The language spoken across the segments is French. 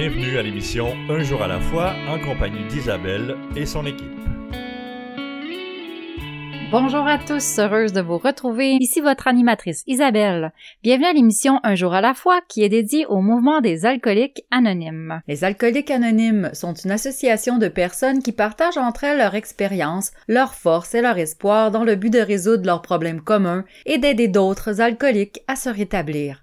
Bienvenue à l'émission Un jour à la fois en compagnie d'Isabelle et son équipe. Bonjour à tous, heureuse de vous retrouver. Ici votre animatrice Isabelle. Bienvenue à l'émission Un jour à la fois qui est dédiée au mouvement des alcooliques anonymes. Les alcooliques anonymes sont une association de personnes qui partagent entre elles leur expérience, leur force et leur espoir dans le but de résoudre leurs problèmes communs et d'aider d'autres alcooliques à se rétablir.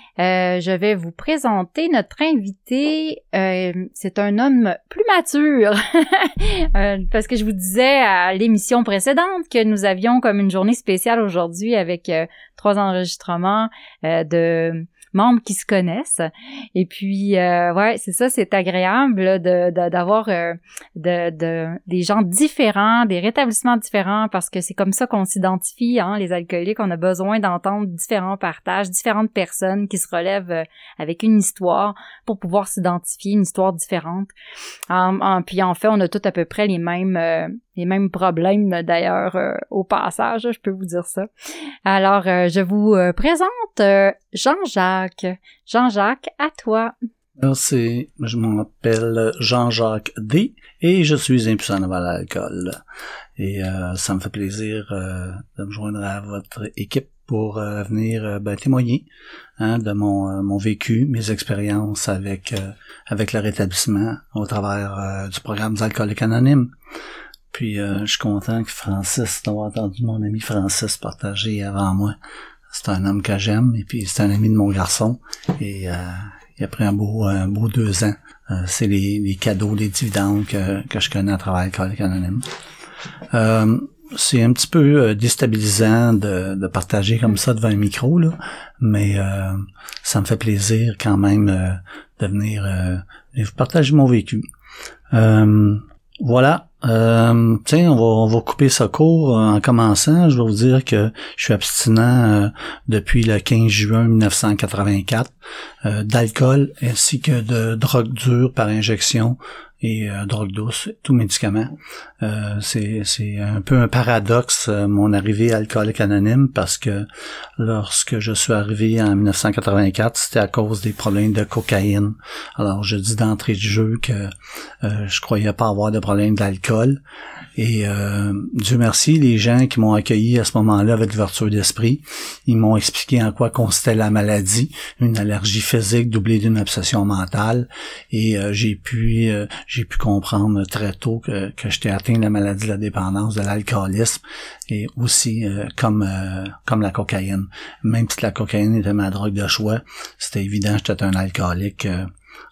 Euh, je vais vous présenter notre invité. Euh, c'est un homme plus mature, euh, parce que je vous disais à l'émission précédente que nous avions comme une journée spéciale aujourd'hui avec trois enregistrements de membres qui se connaissent. Et puis, euh, ouais, c'est ça, c'est agréable de, d'avoir euh, de, de, des gens différents, des rétablissements différents, parce que c'est comme ça qu'on s'identifie, hein, les alcooliques. On a besoin d'entendre différents partages, différentes personnes qui se relèvent euh, avec une histoire pour pouvoir s'identifier, une histoire différente. En, puis en fait, on a tous à peu près les mêmes euh, les mêmes problèmes d'ailleurs euh, au passage, je peux vous dire ça. Alors, euh, je vous euh, présente Jean-Jacques. Jean-Jacques, à toi. Merci, je m'appelle Jean-Jacques D et je suis impuissant devant l'alcool. Et ça me fait plaisir de me joindre à votre équipe pour venir ben, témoigner hein, de mon, vécu, mes expériences avec avec le rétablissement au travers du programme d'alcoolique anonyme. Puis euh, je suis content que Francis, d'avoir entendu mon ami Francis partager avant moi. C'est un homme que j'aime et puis c'est un ami de mon garçon. Et euh, il a pris un beau, un beau deux ans. Euh, c'est les, les, cadeaux, les dividendes que, que je connais à travers le Anonyme. Euh, c'est un petit peu déstabilisant de, de, partager comme ça devant un micro, là, mais ça me fait plaisir quand même de venir partager mon vécu. voilà, euh, tiens, on va, on va couper ça court euh, en commençant. Je vais vous dire que je suis abstinent euh, depuis le 15 juin 1984 euh, d'alcool ainsi que de drogue dure par injection et euh, drogue douce, tout médicament. Euh, c'est, un peu un paradoxe, euh, mon arrivée alcoolique anonyme, parce que lorsque je suis arrivé en 1984, c'était à cause des problèmes de cocaïne. Alors, je dis d'entrée de jeu que euh, je croyais pas avoir de problème d'alcool. Et euh, Dieu merci, les gens qui m'ont accueilli à ce moment-là avec l'ouverture d'esprit, ils m'ont expliqué en quoi consistait la maladie, une allergie physique doublée d'une obsession mentale. Et j'ai pu j'ai pu comprendre très tôt que, que j'étais atteint de la maladie de la dépendance, de l'alcoolisme, et aussi euh, comme euh, comme la cocaïne. Même si la cocaïne était ma drogue de choix, c'était évident que j'étais un alcoolique euh,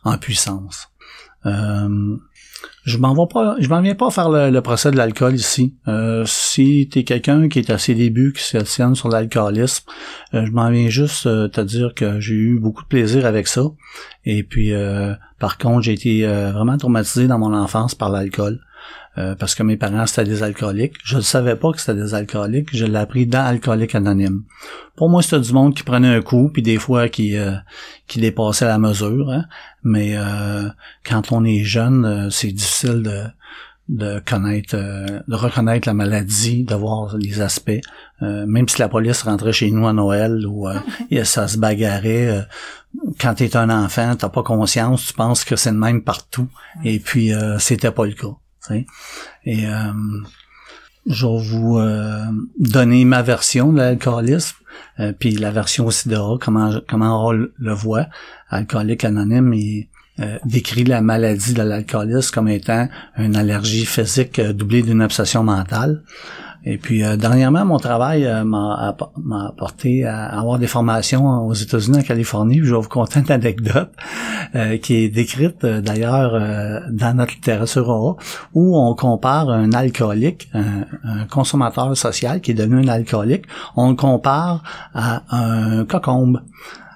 en puissance. Je m'en vais pas, je m'en viens pas faire le, procès de l'alcool ici. Euh, si t'es quelqu'un qui est à ses débuts, qui s'attient sur l'alcoolisme, je m'en viens juste te dire que j'ai eu beaucoup de plaisir avec ça. Et puis par contre, j'ai été euh, vraiment traumatisé dans mon enfance par l'alcool. Euh, parce que mes parents c'était des alcooliques. Je ne savais pas que c'était des alcooliques. Je l'ai appris dans Alcoolique Anonyme. Pour moi, c'était du monde qui prenait un coup, puis des fois qui euh, qui dépassait la mesure. Hein. Mais quand on est jeune, c'est difficile de de connaître, de reconnaître la maladie, de voir les aspects. même si la police rentrait chez nous à Noël ou ça se bagarrait, quand tu es un enfant, t'as pas conscience, tu penses que c'est le même partout. Et puis euh, c'était pas le cas. Et euh, je vais vous euh, donner ma version de l'alcoolisme, euh, puis la version aussi de comment comment on le voit. Alcoolique anonyme, il décrit la maladie de l'alcoolisme comme étant une allergie physique doublée d'une obsession mentale. Et puis euh, dernièrement, mon travail euh, m'a apporté à avoir des formations aux États-Unis, en Californie. Je vais vous conter une anecdote euh, qui est décrite d'ailleurs dans notre littérature où on compare un alcoolique, un, consommateur social qui est devenu un alcoolique, on le compare à un cocombe.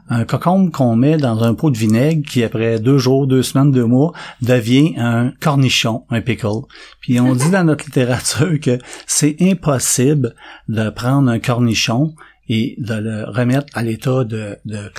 Un cocombe qu'on met dans un pot de vinaigre qui, après deux jours, deux semaines, deux mois, devient un cornichon, un pickle. Puis on dit dans notre littérature que c'est impossible de prendre un cornichon et de le remettre à l'état de, de.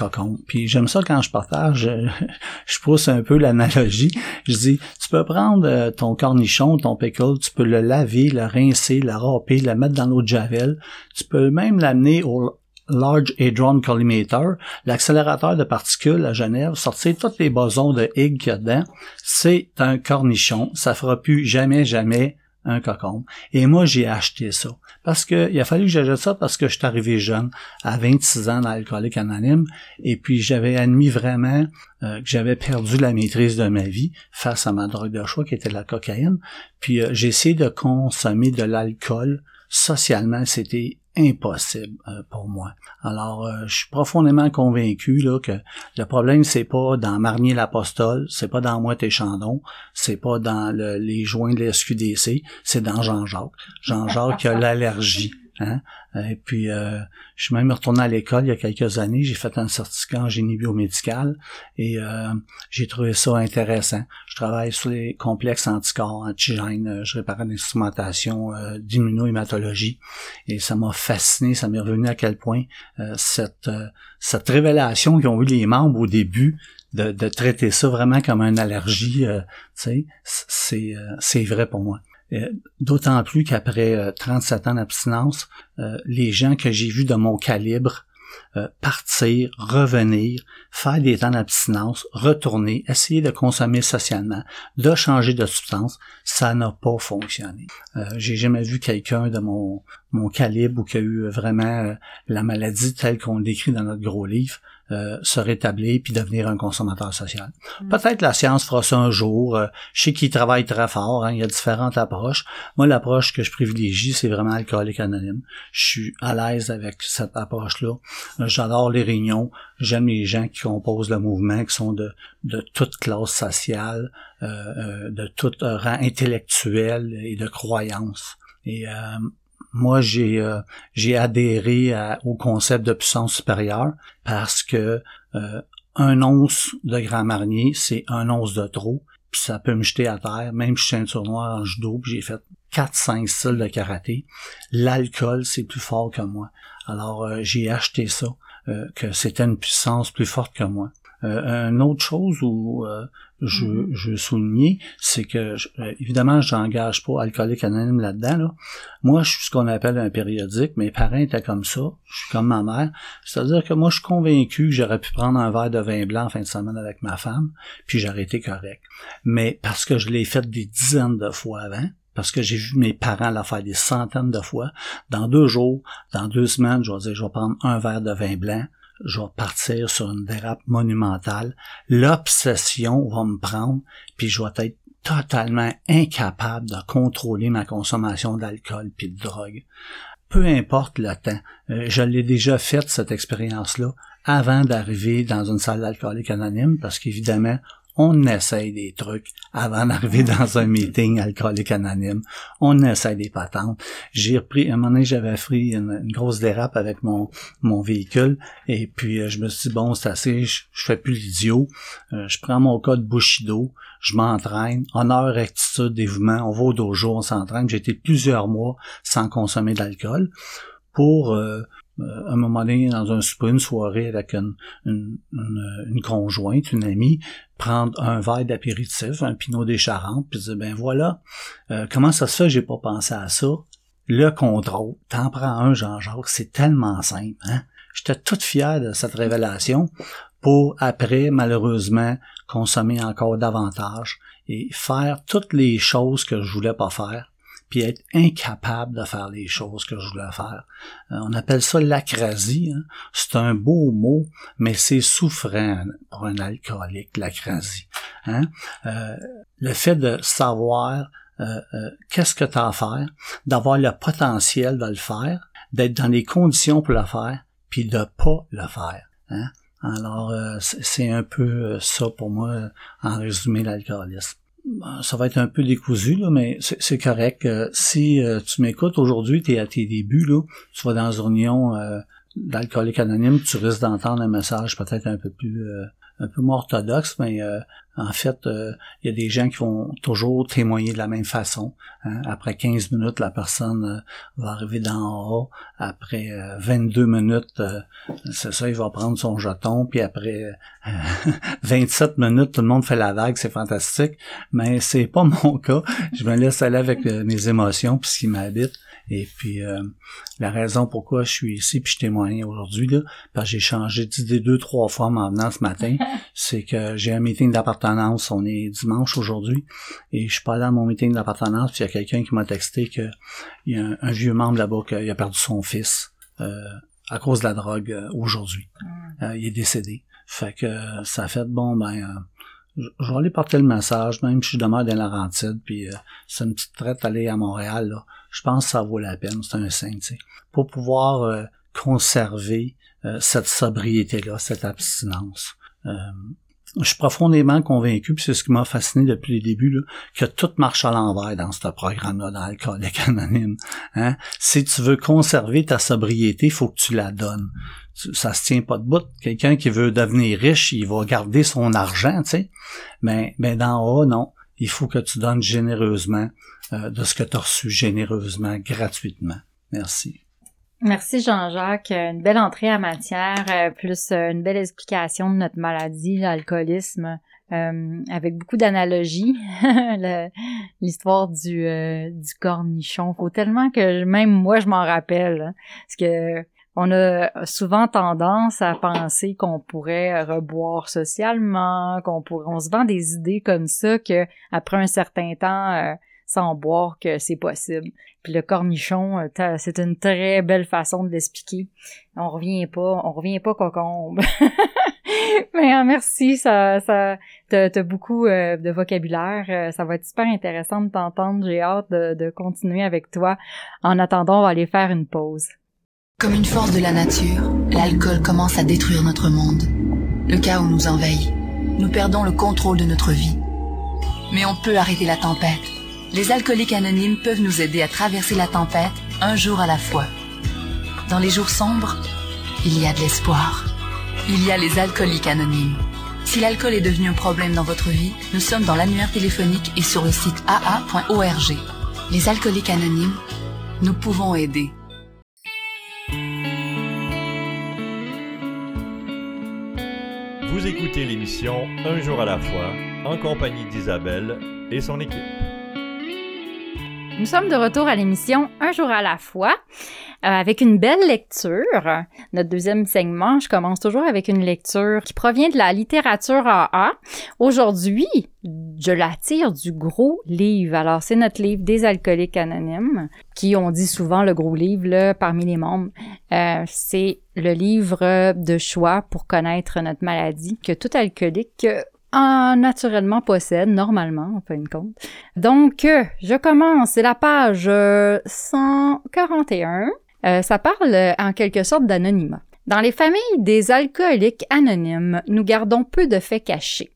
Puis j'aime ça quand je partage, je, je pousse un peu l'analogie. Je dis, tu peux prendre euh, ton cornichon, ton pickle, tu peux le laver, le rincer, le râper, le mettre dans l'eau de javel. Tu peux même l'amener au Large Hadron Collimator, l'accélérateur de particules à Genève, sortir tous les bosons de Higgs qu'il y a dedans. C'est un cornichon. Ça fera plus jamais, jamais un cocon. Et moi, j'ai acheté ça. Parce que il a fallu que j'achète ça parce que je suis arrivé jeune, à 26 ans dans l'alcoolique anonyme, et puis j'avais admis vraiment euh, que j'avais perdu la maîtrise de ma vie face à ma drogue de choix qui était la cocaïne. Puis euh, j'ai essayé de consommer de l'alcool socialement, c'était impossible euh, pour moi. Alors, euh, je suis profondément convaincu là, que le problème, c'est pas dans Marnier l'Apostole, c'est pas dans moi tes chandons, c'est pas dans les joints de la SQDC, c'est dans Jean-Jacques. Jean-Jacques a l'allergie. Hein? Et puis, euh, je suis même retourné à l'école il y a quelques années. J'ai fait un certificat en génie biomédical et euh, j'ai trouvé ça intéressant. Je travaille sur les complexes anticorps, antigènes. Euh, je répare l'instrumentation euh, d'immunohématologie et ça m'a fasciné. Ça m'est revenu à quel point cette cette révélation qu'ont eu les membres au début de, de, traiter ça vraiment comme une allergie, c'est c'est vrai pour moi. Euh, d'autant plus qu'après 37 euh, ans d'abstinence, euh, les gens que j'ai vus de mon calibre partir, revenir, faire des temps d'abstinence, retourner, essayer de consommer socialement, de changer de substance, ça n'a pas fonctionné. j'ai jamais vu quelqu'un de mon, mon calibre ou qui a eu vraiment la maladie telle qu'on décrit dans notre gros livre euh, se rétablir puis devenir un consommateur social. Mm. Peut-être la science fera ça un jour. Euh, je sais qu'il travaille très fort. Hein, il y a différentes approches. Moi, l'approche que je privilégie, c'est vraiment alcoolique anonyme. Je suis à l'aise avec cette approche-là. Euh, j'adore les réunions. J'aime les gens qui composent le mouvement, qui sont de, de toute classe sociale, de tout rang intellectuel et de croyance. Et moi j'ai euh, adhéré au concept de puissance supérieure parce que euh, un once de grand marnier, c'est un once de trop, puis ça peut me jeter à terre, même si je suis un tournoi en judo, puis j'ai fait 4-5 styles de karaté. L'alcool, c'est plus fort que moi. Alors euh, j'ai acheté ça, que c'était une puissance plus forte que moi. Euh, une autre chose où euh, je, mm-hmm. je soulignais, c'est que euh, évidemment, je n'engage pas alcoolique anonyme là-dedans. Là. Moi, je suis ce qu'on appelle un périodique. Mes parents étaient comme ça. Je suis comme ma mère. C'est-à-dire que moi, je suis convaincu que j'aurais pu prendre un verre de vin blanc en fin de semaine avec ma femme, puis j'aurais été correct. Mais parce que je l'ai fait des dizaines de fois avant, parce que j'ai vu mes parents la faire des centaines de fois. Dans deux jours, dans deux semaines, je vais dire, je vais prendre un verre de vin blanc, je vais partir sur une dérape monumentale. L'obsession va me prendre, puis je vais être totalement incapable de contrôler ma consommation d'alcool puis de drogue. Peu importe le temps. Euh, je l'ai déjà fait, cette expérience-là, avant d'arriver dans une salle d'alcoolique anonyme, parce qu'évidemment, on essaye des trucs avant d'arriver dans un meeting alcoolique anonyme. On essaye des patentes. J'ai repris, un moment donné, j'avais pris une, grosse dérape avec mon, mon véhicule et puis euh, je me suis dit, bon, c'est assez, je, fais plus l'idiot. Euh, je prends mon code Bushido, je m'entraîne, honneur, rectitude, dévouement, on va au dojo, on s'entraîne. J'ai été plusieurs mois sans consommer d'alcool pour euh, à un moment donné, dans un souper, une soirée avec une, une, une, conjointe, une amie, prendre un verre d'apéritif, un pinot des Charentes, puis dire, ben voilà, euh, comment ça se fait j'ai pas pensé à ça? Le contrôle, t'en prends un, Jean-Jacques, c'est tellement simple, hein? J'étais toute fière de cette révélation pour après, malheureusement, consommer encore davantage et faire toutes les choses que je voulais pas faire puis être incapable de faire les choses que je voulais faire. Euh, on appelle ça l'acrasie. Hein. C'est un beau mot, mais c'est souffrant pour un alcoolique, l'acrasie. Hein. Euh, le fait de savoir euh, qu'est-ce que tu as à faire, d'avoir le potentiel de le faire, d'être dans les conditions pour le faire, puis de pas le faire. Hein. Alors, c'est un peu ça pour moi, en résumé, l'alcoolisme. Ben, ça va être un peu décousu, là, mais c'est correct. si euh, tu m'écoutes aujourd'hui, tu es à tes débuts, là, tu vas dans une union, euh, d'alcoolique anonyme, tu risques d'entendre un message peut-être un peu plus euh, un peu moins orthodoxe, mais euh, en fait, euh, il y a des gens qui vont toujours témoigner de la même façon. Hein. Après 15 minutes, la personne euh, va arriver d'en haut. Après 22 minutes, c'est ça, il va prendre son jeton. Puis après 27 minutes, tout le monde fait la vague, c'est fantastique. Mais c'est pas mon cas. Je me laisse aller avec mes émotions puis ce qui m'habite. Et puis la raison pourquoi je suis ici puis je témoigne aujourd'hui, là, parce que j'ai changé d'idée deux, trois fois en venant ce matin, c'est que j'ai un meeting d'appartenance, on est dimanche aujourd'hui, et je suis pas allé à mon meeting d'appartenance, puis il y a quelqu'un qui m'a texté que il y a un, vieux membre là-bas qui a perdu son fils euh, à cause de la drogue euh, aujourd'hui. Mm. Euh, il est décédé. Fait que ça fait bon ben je vais aller porter le message, même si je demeure dans la Laurentide, puis c'est une petite traite aller à Montréal, là je pense que ça vaut la peine, c'est un sais, pour pouvoir euh, conserver euh, cette sobriété-là, cette abstinence. Euh, je suis profondément convaincu, puis c'est ce qui m'a fasciné depuis le début, là, que tout marche à l'envers dans ce programme-là, dans l'alcoolique anonyme. Hein? Si tu veux conserver ta sobriété, il faut que tu la donnes. Ça se tient pas de bout. Quelqu'un qui veut devenir riche, il va garder son argent, tu sais. Mais, mais d'en haut, non. Il faut que tu donnes généreusement euh, de ce que tu as reçu généreusement, gratuitement. Merci. Merci Jean-Jacques. Une belle entrée en matière, euh, plus euh, une belle explication de notre maladie, l'alcoolisme, avec beaucoup d'analogies. L'histoire du, du cornichon. Faut tellement que même moi je m'en rappelle. Hein, parce que on a souvent tendance à penser qu'on pourrait reboire socialement, qu'on pourrait, on se vend des idées comme ça que après un certain temps, sans boire que c'est possible. Puis le cornichon, euh, c'est une très belle façon de l'expliquer. On revient pas, on revient pas cocombe. Mais hein, merci, ça, ça, t'as, beaucoup euh, de vocabulaire. Euh, ça va être super intéressant de t'entendre. J'ai hâte de, de continuer avec toi. En attendant, on va aller faire une pause. Comme une force de la nature, l'alcool commence à détruire notre monde. Le chaos nous envahit. Nous perdons le contrôle de notre vie. Mais on peut arrêter la tempête les alcooliques anonymes peuvent nous aider à traverser la tempête un jour à la fois. Dans les jours sombres, il y a de l'espoir. Il y a les alcooliques anonymes. Si l'alcool est devenu un problème dans votre vie, nous sommes dans l'annuaire téléphonique et sur le site aa.org. Les alcooliques anonymes, nous pouvons aider. Vous écoutez l'émission Un jour à la fois en compagnie d'Isabelle et son équipe. Nous sommes de retour à l'émission Un jour à la fois euh, avec une belle lecture. Notre deuxième segment, je commence toujours avec une lecture qui provient de la littérature AA. Aujourd'hui, je la tire du gros livre. Alors, c'est notre livre des alcooliques anonymes, qui on dit souvent le gros livre parmi les membres. Euh, c'est le livre de choix pour connaître notre maladie que tout alcoolique naturellement possède, normalement, en fin de compte. Donc, euh, je commence, c'est la page 141. Euh, euh, ça parle en quelque sorte d'anonymat. Dans les familles des alcooliques anonymes, nous gardons peu de faits cachés.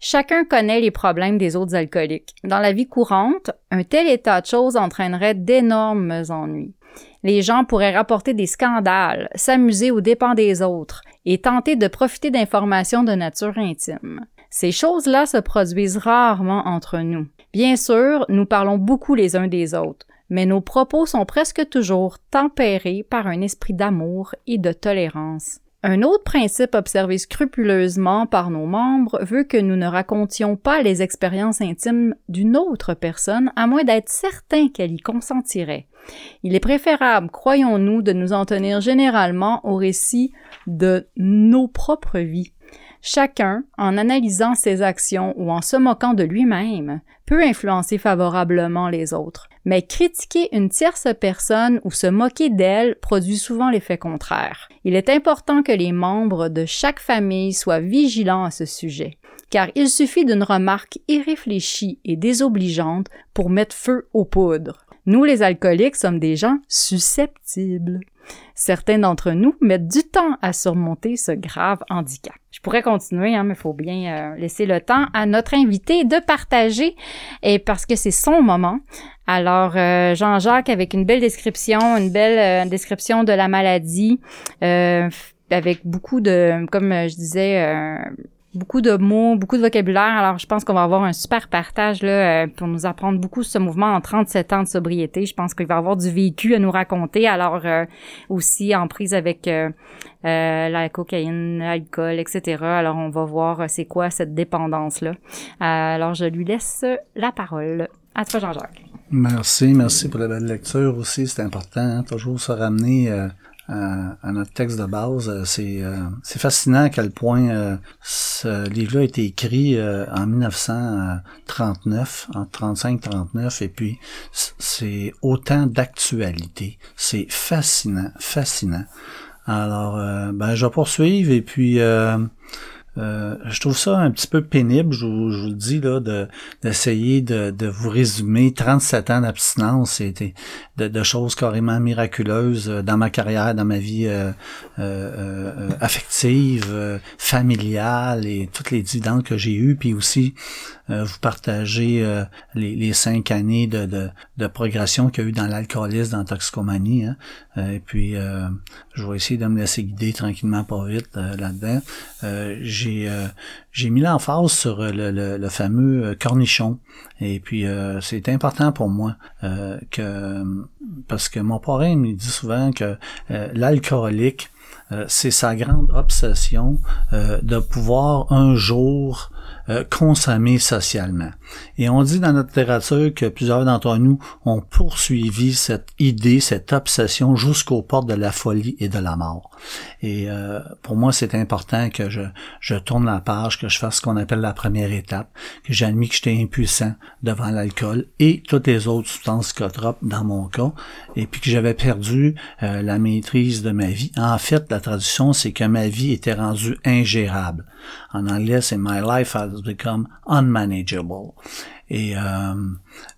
Chacun connaît les problèmes des autres alcooliques. Dans la vie courante, un tel état de choses entraînerait d'énormes ennuis. Les gens pourraient rapporter des scandales, s'amuser aux dépens des autres et tenter de profiter d'informations de nature intime. Ces choses-là se produisent rarement entre nous. Bien sûr, nous parlons beaucoup les uns des autres, mais nos propos sont presque toujours tempérés par un esprit d'amour et de tolérance. Un autre principe observé scrupuleusement par nos membres veut que nous ne racontions pas les expériences intimes d'une autre personne à moins d'être certain qu'elle y consentirait. Il est préférable, croyons-nous, de nous en tenir généralement au récit de nos propres vies. Chacun, en analysant ses actions ou en se moquant de lui-même, peut influencer favorablement les autres. Mais critiquer une tierce personne ou se moquer d'elle produit souvent l'effet contraire. Il est important que les membres de chaque famille soient vigilants à ce sujet, car il suffit d'une remarque irréfléchie et désobligeante pour mettre feu aux poudres. Nous, les alcooliques, sommes des gens susceptibles. Certains d'entre nous mettent du temps à surmonter ce grave handicap. Je pourrais continuer, hein, mais il faut bien euh, laisser le temps à notre invité de partager, et parce que c'est son moment. Alors, euh, Jean-Jacques, avec une belle description, une belle euh, description de la maladie, avec beaucoup de, comme je disais, beaucoup de mots, beaucoup de vocabulaire. Alors, je pense qu'on va avoir un super partage là, euh, pour nous apprendre beaucoup ce mouvement en 37 ans de sobriété. Je pense qu'il va avoir du vécu à nous raconter. Alors, euh, aussi en prise avec euh, la cocaïne, l'alcool, etc. Alors, on va voir c'est quoi cette dépendance-là. alors, je lui laisse la parole. À toi, Jean-Jacques. Merci, merci pour la belle lecture aussi. C'est important, hein, toujours se ramener à, notre texte de base. Euh, c'est euh, c'est fascinant à quel point euh, ce livre-là a été écrit en 1939, en 35-39, et puis c'est autant d'actualité. C'est fascinant, fascinant. Alors, ben, je vais poursuivre et puis euh, je trouve ça un petit peu pénible, je vous, je vous le dis, là, de, d'essayer de, de vous résumer 37 ans d'abstinence et de, de, choses carrément miraculeuses euh, dans ma carrière, dans ma vie euh, euh, affective, familiale et toutes les dividendes que j'ai eues, puis aussi vous partager les, les, cinq années de, de, progression qu'il y a eu dans l'alcoolisme, dans la toxicomanie. Hein. et puis, je vais essayer de me laisser guider tranquillement, pas vite là-dedans. J'ai euh, j'ai mis l'emphase sur euh, le, le, fameux euh, cornichon. Et puis c'est important pour moi que parce que mon parrain me dit souvent que l'alcoolique c'est sa grande obsession de pouvoir un jour euh, consommer socialement. Et on dit dans notre littérature que plusieurs d'entre nous ont poursuivi cette idée, cette obsession jusqu'aux portes de la folie et de la mort. Et euh, pour moi, c'est important que je, je tourne la page, que je fasse ce qu'on appelle la première étape, que j'admets que j'étais impuissant devant l'alcool et toutes les autres substances psychotropes dans mon cas, et puis que j'avais perdu euh, la maîtrise de ma vie. En fait, la traduction, c'est que ma vie était rendue ingérable. En anglais, c'est My life has become unmanageable. Et euh,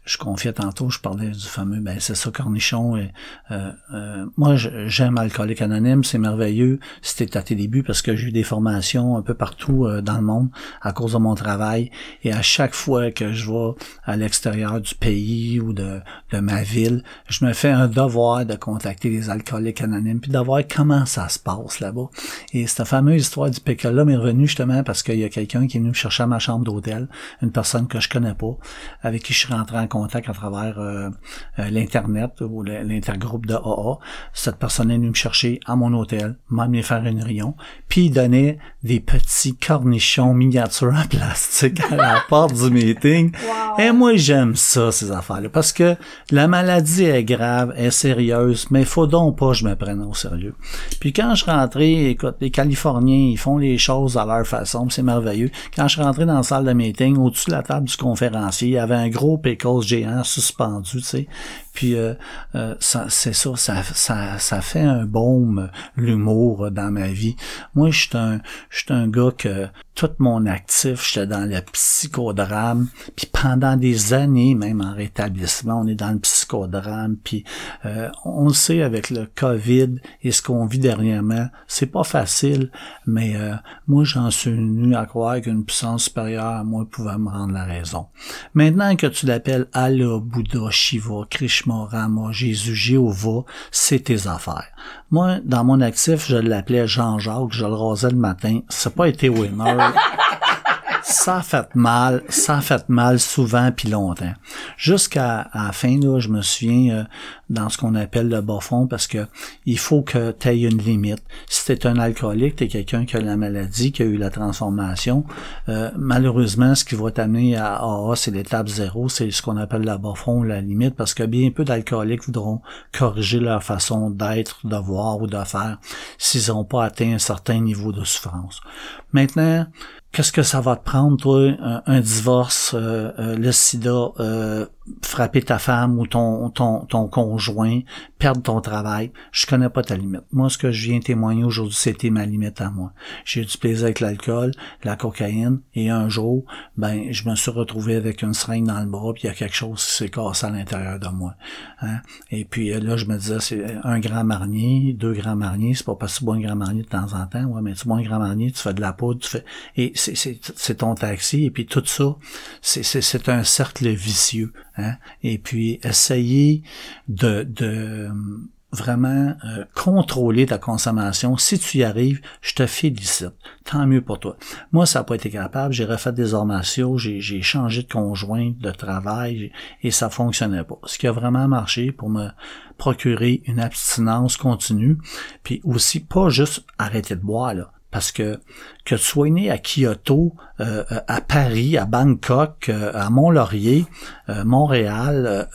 je confiais tantôt, je parlais du fameux, ben c'est ça, cornichon. Et, euh, euh, moi, j'aime Alcoolique Anonyme, c'est merveilleux. C'était à tes débuts parce que j'ai eu des formations un peu partout euh, dans le monde à cause de mon travail. Et à chaque fois que je vais à l'extérieur du pays ou de, de ma ville, je me fais un devoir de contacter les alcooliques anonymes puis de voir comment ça se passe là-bas. Et cette fameuse histoire du PK-là m'est revenue justement parce qu'il y a quelqu'un qui est venu me chercher à ma chambre d'hôtel, une personne que je connais pas, avec qui je suis rentré en contact à travers euh, euh, l'Internet ou l'intergroupe de AA. Cette personne est venue me chercher à mon hôtel, m'a amené faire une réunion, puis il donnait des petits cornichons miniatures en plastique à la porte du meeting. Et moi, j'aime ça, ces affaires-là, parce que la maladie est grave, est sérieuse, mais faut donc pas que je me prenne au sérieux. Puis quand je rentrais, écoute, les Californiens, ils font les choses à leur façon, c'est merveilleux. Quand je rentrais dans la salle de meeting, au-dessus de la table du conférencier, il y avait un gros pécos géant suspendu, tu sais. Puis euh, euh, c'est ça, ça, ça, ça fait un baume l'humour dans ma vie. Moi, je suis un, un gars que tout mon actif, j'étais dans le psychodrame. Puis pendant des années, même en rétablissement, on est dans le psychodrame. Puis euh, on le sait avec le COVID et ce qu'on vit dernièrement, c'est pas facile. Mais moi, j'en suis venu à croire qu'une puissance supérieure à moi pouvait me rendre la raison. Maintenant que tu l'appelles Allah, Bouddha, Shiva, Krishna Rama, Jésus, Jéhovah, c'est tes affaires. Moi, dans mon actif, je l'appelais Jean-Jacques, je le rasais le matin. N'a pas été winner. like, ça a fait mal, ça a fait mal souvent puis longtemps. Jusqu'à la fin, là, je me souviens euh, dans ce qu'on appelle le bas fond parce que il faut que tu aies une limite. Si t'es un alcoolique, t'es quelqu'un qui a la maladie, qui a eu la transformation, euh, malheureusement, ce qui va t'amener à AA, c'est l'étape zéro, c'est ce qu'on appelle le bas fond, la limite, parce que bien peu d'alcooliques voudront corriger leur façon d'être, de voir ou de faire s'ils n'ont pas atteint un certain niveau de souffrance. Maintenant, qu'est-ce que ça va te prendre, toi, un, divorce, euh, euh, le sida, euh, frapper ta femme ou ton, ton, ton conjoint, perdre ton travail, je connais pas ta limite. Moi, ce que je viens témoigner aujourd'hui, c'était ma limite à moi. J'ai eu du plaisir avec l'alcool, la cocaïne, et un jour, ben, je me suis retrouvé avec une seringue dans le bras, puis il y a quelque chose qui s'est cassé à l'intérieur de moi. Hein. Et puis là, je me disais, c'est un grand marnier, deux grands marniers, c'est pas parce que tu bois un grand marnier de temps en temps, ouais, mais tu bois un grand marnier, tu fais de la poudre, tu fais, et c'est ton taxi, et puis tout ça, c'est un cercle vicieux. Hein? Et puis, essayer de, de vraiment euh, contrôler ta consommation. Si tu y arrives, je te félicite. Tant mieux pour toi. Moi, ça n'a pas été capable. J'ai refait des arts j'ai changé de conjoint, de travail, et ça fonctionnait pas. Ce qui a vraiment marché pour me procurer une abstinence continue, puis aussi pas juste arrêter de boire. Parce que que tu sois né à Kyoto, euh, à Paris, à Bangkok, euh, à Mont-Laurier, euh, Montréal,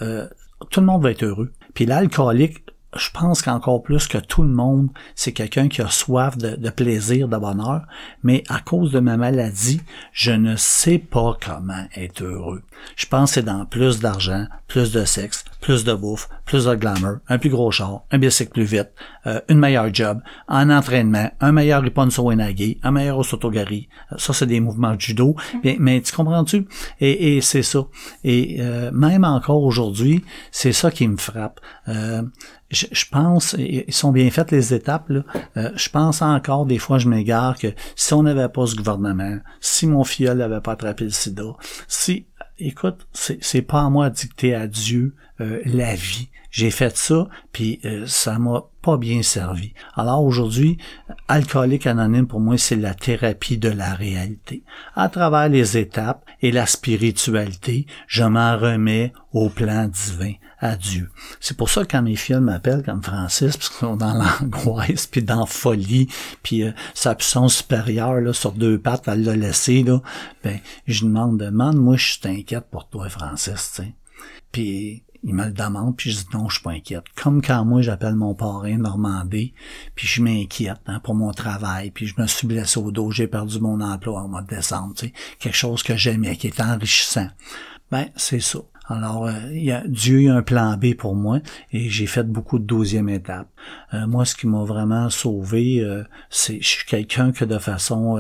tout le monde va être heureux. Puis l'alcoolique, je pense qu'encore plus que tout le monde, c'est quelqu'un qui a soif de, plaisir, de bonheur, mais à cause de ma maladie, je ne sais pas comment être heureux. Je pense que c'est dans plus d'argent, plus de sexe, plus de bouffe, plus de glamour, un plus gros char, un bicycle plus vite, euh, une meilleure job, un entraînement, un meilleur Riponso Wenagi, un meilleur Osotogari. Ça, c'est des mouvements de judo. Mais, mais tu comprends-tu? Et, et c'est ça. Et euh, même encore aujourd'hui, c'est ça qui me frappe. Euh, je, pense, ils sont bien faites les étapes, là. Euh, je pense encore, des fois, je m'égare que si on n'avait pas ce gouvernement, si mon filleul n'avait pas attrapé le sida, si, écoute, c'est pas à moi de dicter à Dieu euh, la vie. J'ai fait ça, puis euh, ça m'a pas bien servi. Alors aujourd'hui, alcoolique anonyme pour moi, c'est la thérapie de la réalité. À travers les étapes et la spiritualité, je m'en remets au plan divin à Dieu. C'est pour ça que quand mes filles m'appellent comme Francis, parce qu'ils sont dans l'angoisse, puis dans la folie, puis euh, sa puissance supérieure là, sur deux pattes, elle l'a laissé, là, ben, je demande, demande, moi je suis pour toi, Francis, tu il me le demande, puis je dis non, je suis pas inquiète. Comme quand moi j'appelle mon parrain Normandie, puis je m'inquiète hein, pour mon travail, puis je me suis blessé au dos, j'ai perdu mon emploi en mois de décembre, tu sais, quelque chose que j'aimais, qui est enrichissant. Ben, c'est ça. Alors, euh, y a, Dieu a un plan B pour moi et j'ai fait beaucoup de douzième étape. Euh, moi, ce qui m'a vraiment sauvé, euh, c'est je suis quelqu'un que de façon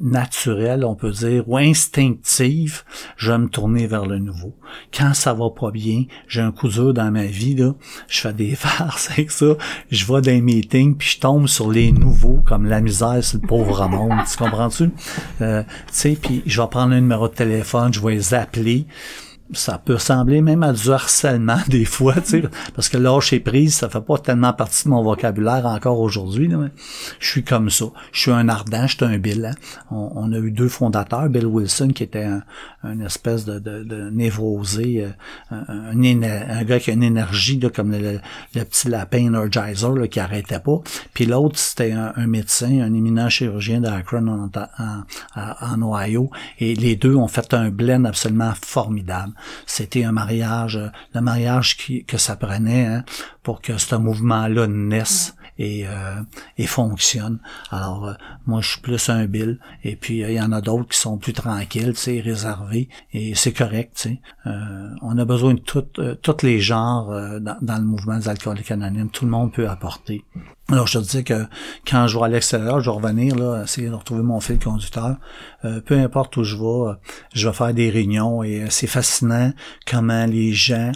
naturelle, on peut dire, ou instinctive, je vais me tourner vers le nouveau. Quand ça va pas bien, j'ai un coup dur dans ma vie, là, je fais des farces avec ça, je vais dans les meetings, puis je tombe sur les nouveaux, comme la misère sur le pauvre monde, tu comprends-tu? tu sais, puis je vais prendre un numéro de téléphone, je vais les appeler, ça peut ressembler même à du harcèlement des fois, parce que lâcher prise, ça fait pas tellement partie de mon vocabulaire encore aujourd'hui. Je suis comme ça. Je suis un ardent, je suis un Bill. Hein. On, a eu deux fondateurs, Bill Wilson qui était un, espèce de, névrosé, euh, un, gars qui a une énergie comme le, petit lapin Energizer là, qui arrêtait pas. Puis l'autre, c'était un, médecin, un éminent chirurgien d'Akron en, en Ohio. Et les deux ont fait un blend absolument formidable. C'était un mariage, euh, le mariage que ça prenait hein, pour que ce mouvement-là naisse et, euh, et fonctionne. Alors, euh, moi, je suis plus un Bill. Et puis, il y en a d'autres qui sont plus tranquilles, tu réservés. Et c'est correct, tu sais. on a besoin de tous les genres dans, dans, le mouvement des alcooliques anonymes. Tout le monde peut apporter. Alors, je te disais que quand je vais à l'extérieur, je vais revenir, là, essayer de retrouver mon fil conducteur. Euh, peu importe où je vais, euh, je vais faire des réunions et euh, c'est fascinant comment les gens,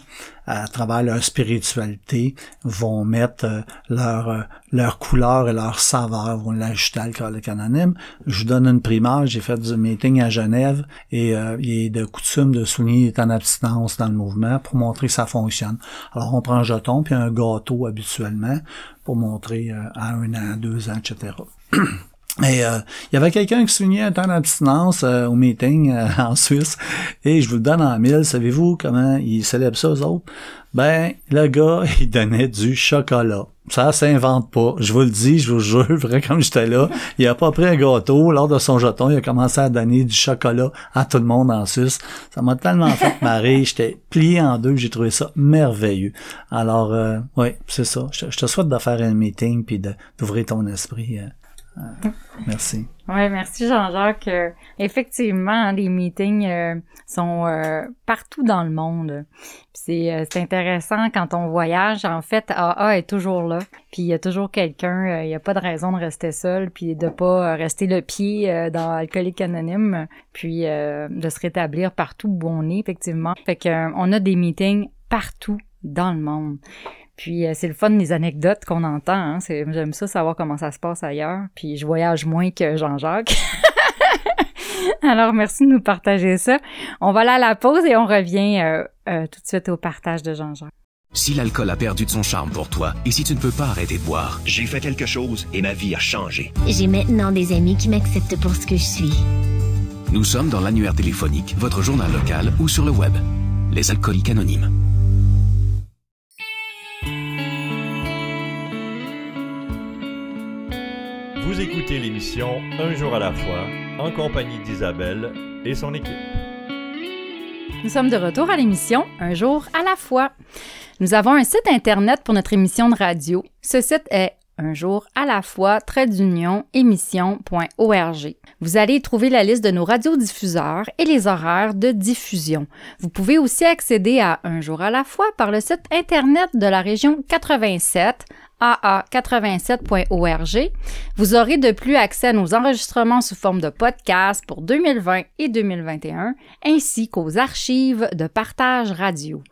à travers leur spiritualité, vont mettre leur, leur couleur et leur saveur, vont l'ajouter à l'alcoolique anonyme. Je vous donne une primaire, j'ai fait du meeting à Genève et il est de coutume de souligner est en abstinence dans le mouvement pour montrer que ça fonctionne. Alors, on prend un jeton puis un gâteau habituellement pour montrer euh, à un an, deux ans, etc. Et euh, il y avait quelqu'un qui soulignait un temps d'abstinence euh, au meeting en Suisse, et je vous le donne en mille. Savez-vous comment ils célèbrent ça, aux autres? Ben, le gars, il donnait du chocolat. Ça s'invente pas. Je vous le dis, je vous jure, vrai comme j'étais là. Il a pas pris un gâteau. Lors de son jeton, il a commencé à donner du chocolat à tout le monde en Suisse. Ça m'a tellement fait marrer. J'étais plié en deux. J'ai trouvé ça merveilleux. Alors, euh, oui, c'est ça. Je, te souhaite de faire un meeting puis d'ouvrir ton esprit. Merci. Oui, merci Jean-Jacques. Euh, effectivement, les meetings euh, sont euh, partout dans le monde. C'est intéressant quand on voyage. En fait, AA est toujours là. Puis il y a toujours quelqu'un. Il n'y a pas de raison de rester seul, puis de pas rester le pied dans Alcoolique Anonyme, puis de se rétablir partout où on est, effectivement. Fait qu'on a des meetings partout dans le monde. Puis euh, c'est le fun des anecdotes qu'on entend. Hein. J'aime ça savoir comment ça se passe ailleurs. Puis je voyage moins que Jean-Jacques. Alors merci de nous partager ça. On va aller à la pause et on revient euh, euh, tout de suite au partage de Jean-Jacques. Si l'alcool a perdu de son charme pour toi et si tu ne peux pas arrêter de boire, j'ai fait quelque chose et ma vie a changé. J'ai maintenant des amis qui m'acceptent pour ce que je suis. Nous sommes dans l'annuaire téléphonique, votre journal local ou sur le web. Les alcooliques anonymes. Écoutez l'émission Un jour à la fois en compagnie d'Isabelle et son équipe. Nous sommes de retour à l'émission Un jour à la fois. Nous avons un site internet pour notre émission de radio. Ce site est un jour à la fois, trait d'union, émission.org. Vous allez y trouver la liste de nos radiodiffuseurs et les horaires de diffusion. Vous pouvez aussi accéder à Un jour à la fois par le site Internet de la région 87 aa87.org. Vous aurez de plus accès à nos enregistrements sous forme de podcast pour 2020 et 2021, ainsi qu'aux archives de partage radio.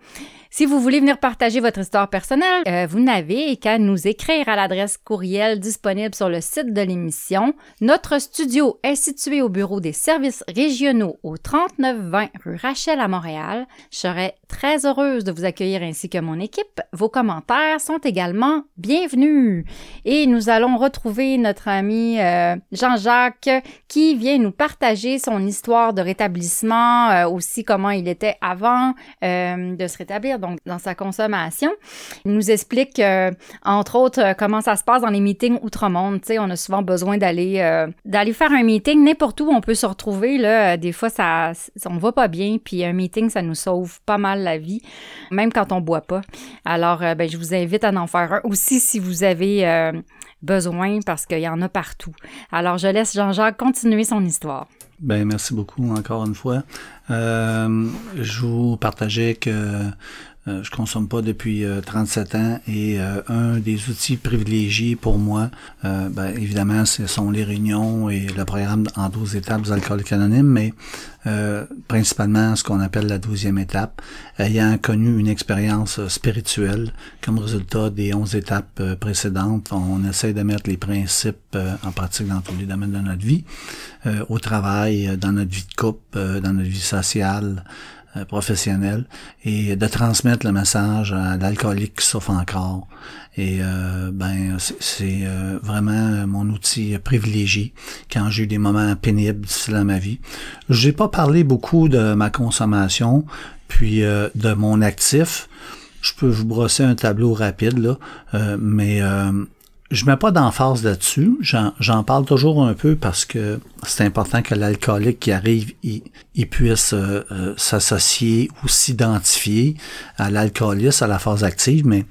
Si vous voulez venir partager votre histoire personnelle, euh, vous n'avez qu'à nous écrire à l'adresse courriel disponible sur le site de l'émission. Notre studio est situé au bureau des services régionaux au 3920 rue Rachel à Montréal. Je serais très heureuse de vous accueillir ainsi que mon équipe. Vos commentaires sont également bienvenus. Et nous allons retrouver notre ami euh, Jean-Jacques qui vient nous partager son histoire de rétablissement, euh, aussi comment il était avant de se rétablir dans sa consommation. Il nous explique, euh, entre autres, euh, comment ça se passe dans les meetings outre-monde. Tu sais, on a souvent besoin d'aller euh, d'aller faire un meeting n'importe où on peut se retrouver. Là, des fois, ça, on va pas bien, puis un meeting, ça nous sauve pas mal la vie, même quand on boit pas. Alors, ben, je vous invite à en faire un aussi si vous avez besoin, parce qu'il y en a partout. Alors, je laisse Jean-Jacques continuer son histoire. Ben merci beaucoup encore une fois. Euh, je vous partageais que euh, je consomme pas depuis 37 euh, ans et euh, un des outils privilégiés pour moi, ben, évidemment, ce sont les réunions et le programme en 12 étapes des alcooliques mais principalement ce qu'on appelle la douzième étape, ayant connu une expérience spirituelle comme résultat des 11 étapes précédentes. On essaie de mettre les principes en pratique dans tous les domaines de notre vie, au travail, dans notre vie de couple, dans notre vie sociale, euh, professionnel et de transmettre le message à l'alcoolique qui souffre encore. Et euh, ben c'est euh, vraiment mon outil privilégié quand j'ai eu des moments pénibles, dans ma vie. Je n'ai pas parlé beaucoup de ma consommation, puis de mon actif. Je peux vous brosser un tableau rapide là, mais je mets pas d'emphase là-dessus. J'en parle toujours un peu parce que c'est important que l'alcoolique qui arrive, il, puisse euh, euh, s'associer ou s'identifier à l'alcoolisme, à la phase active. Mais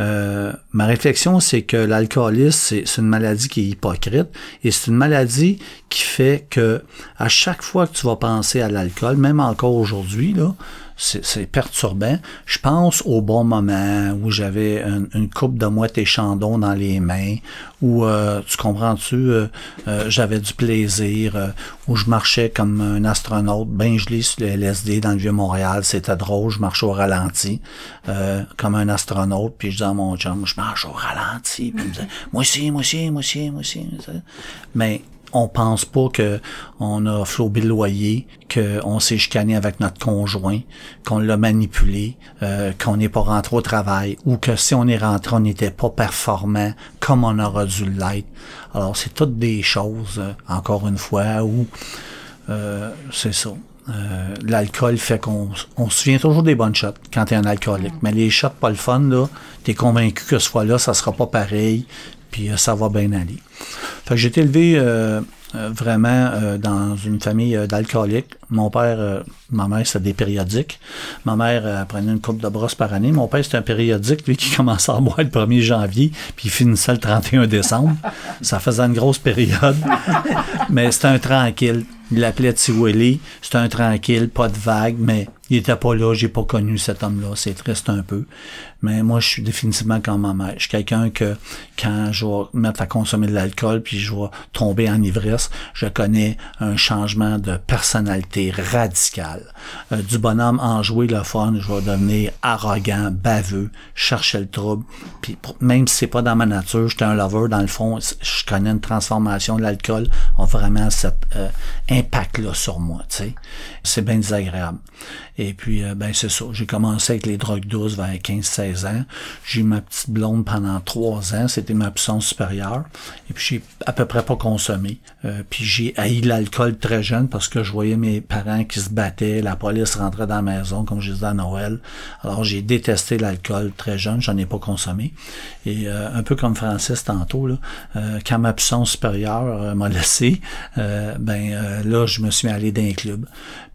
euh, ma réflexion, c'est que l'alcoolisme, c'est une maladie qui est hypocrite et c'est une maladie qui fait que à chaque fois que tu vas penser à l'alcool, même encore aujourd'hui, là, c'est perturbant. Je pense au bon moment où j'avais une, coupe de mouette et chandon dans les mains, où, euh, tu comprends-tu, euh, euh, j'avais du plaisir, où je marchais comme un astronaute, bien gelé sur le LSD dans le Vieux-Montréal. C'était drôle, je marchais au ralenti, comme un astronaute, puis je disais à mon chum, je marche au ralenti, puis il me disait, moi aussi, moi aussi, moi aussi, moi aussi. Mais on pense pas que on a flobé le loyer, qu'on s'est chicané avec notre conjoint, qu'on l'a manipulé, euh, qu'on n'est pas rentré au travail, ou que si on est rentré, on n'était pas performant comme on aurait dû l'être. Alors, c'est toutes des choses, euh, encore une fois, où euh, c'est ça. l'alcool fait qu'on on se souvient toujours des bonnes shots quand t'es un alcoolique. Mais les shots pas le fun, là, t'es convaincu que ce fois-là, ça sera pas pareil, puis ça va bien aller. Fait que j'ai été élevé euh, euh, vraiment euh, dans une famille euh, d'alcooliques. Mon père, ma mère, c'était des périodiques. Ma mère prenait une coupe de brosse par année. Mon père, c'était un périodique, lui, qui commençait à boire le 1er janvier, puis il finissait le 31 décembre. Ça faisait une grosse période. Mais c'était un tranquille. Il l'appelait Tiweli. C'était un tranquille, pas de vague, mais il était pas là. J'ai pas connu cet homme-là. C'est triste un peu. Mais moi, je suis définitivement comme ma mère. Je suis quelqu'un que, quand je vais mettre à consommer de l'alcool, puis je vais tomber en ivresse, je connais un changement de personnalité radical. Euh, du bonhomme enjoué, le fun, je vais devenir arrogant, baveux, chercher le trouble. Puis même si c'est pas dans ma nature, j'étais un lover, dans le fond, je connais une transformation de l'alcool, a vraiment cet euh, impact-là sur moi, sais. C'est bien désagréable. Et puis, euh, ben c'est ça. J'ai commencé avec les drogues douces vers 15-16 ans. J'ai eu ma petite blonde pendant trois ans. C'était ma puissance supérieure. Et puis, j'ai à peu près pas consommé. Puis, j'ai haï l'alcool très jeune parce que je voyais mes parents qui se battaient. La police rentrait dans la maison, comme je disais à Noël. Alors, j'ai détesté l'alcool très jeune. J'en ai pas consommé. Et euh, un peu comme Francis tantôt, là, quand ma puissance supérieure m'a laissé, ben là, je me suis allé d'un club.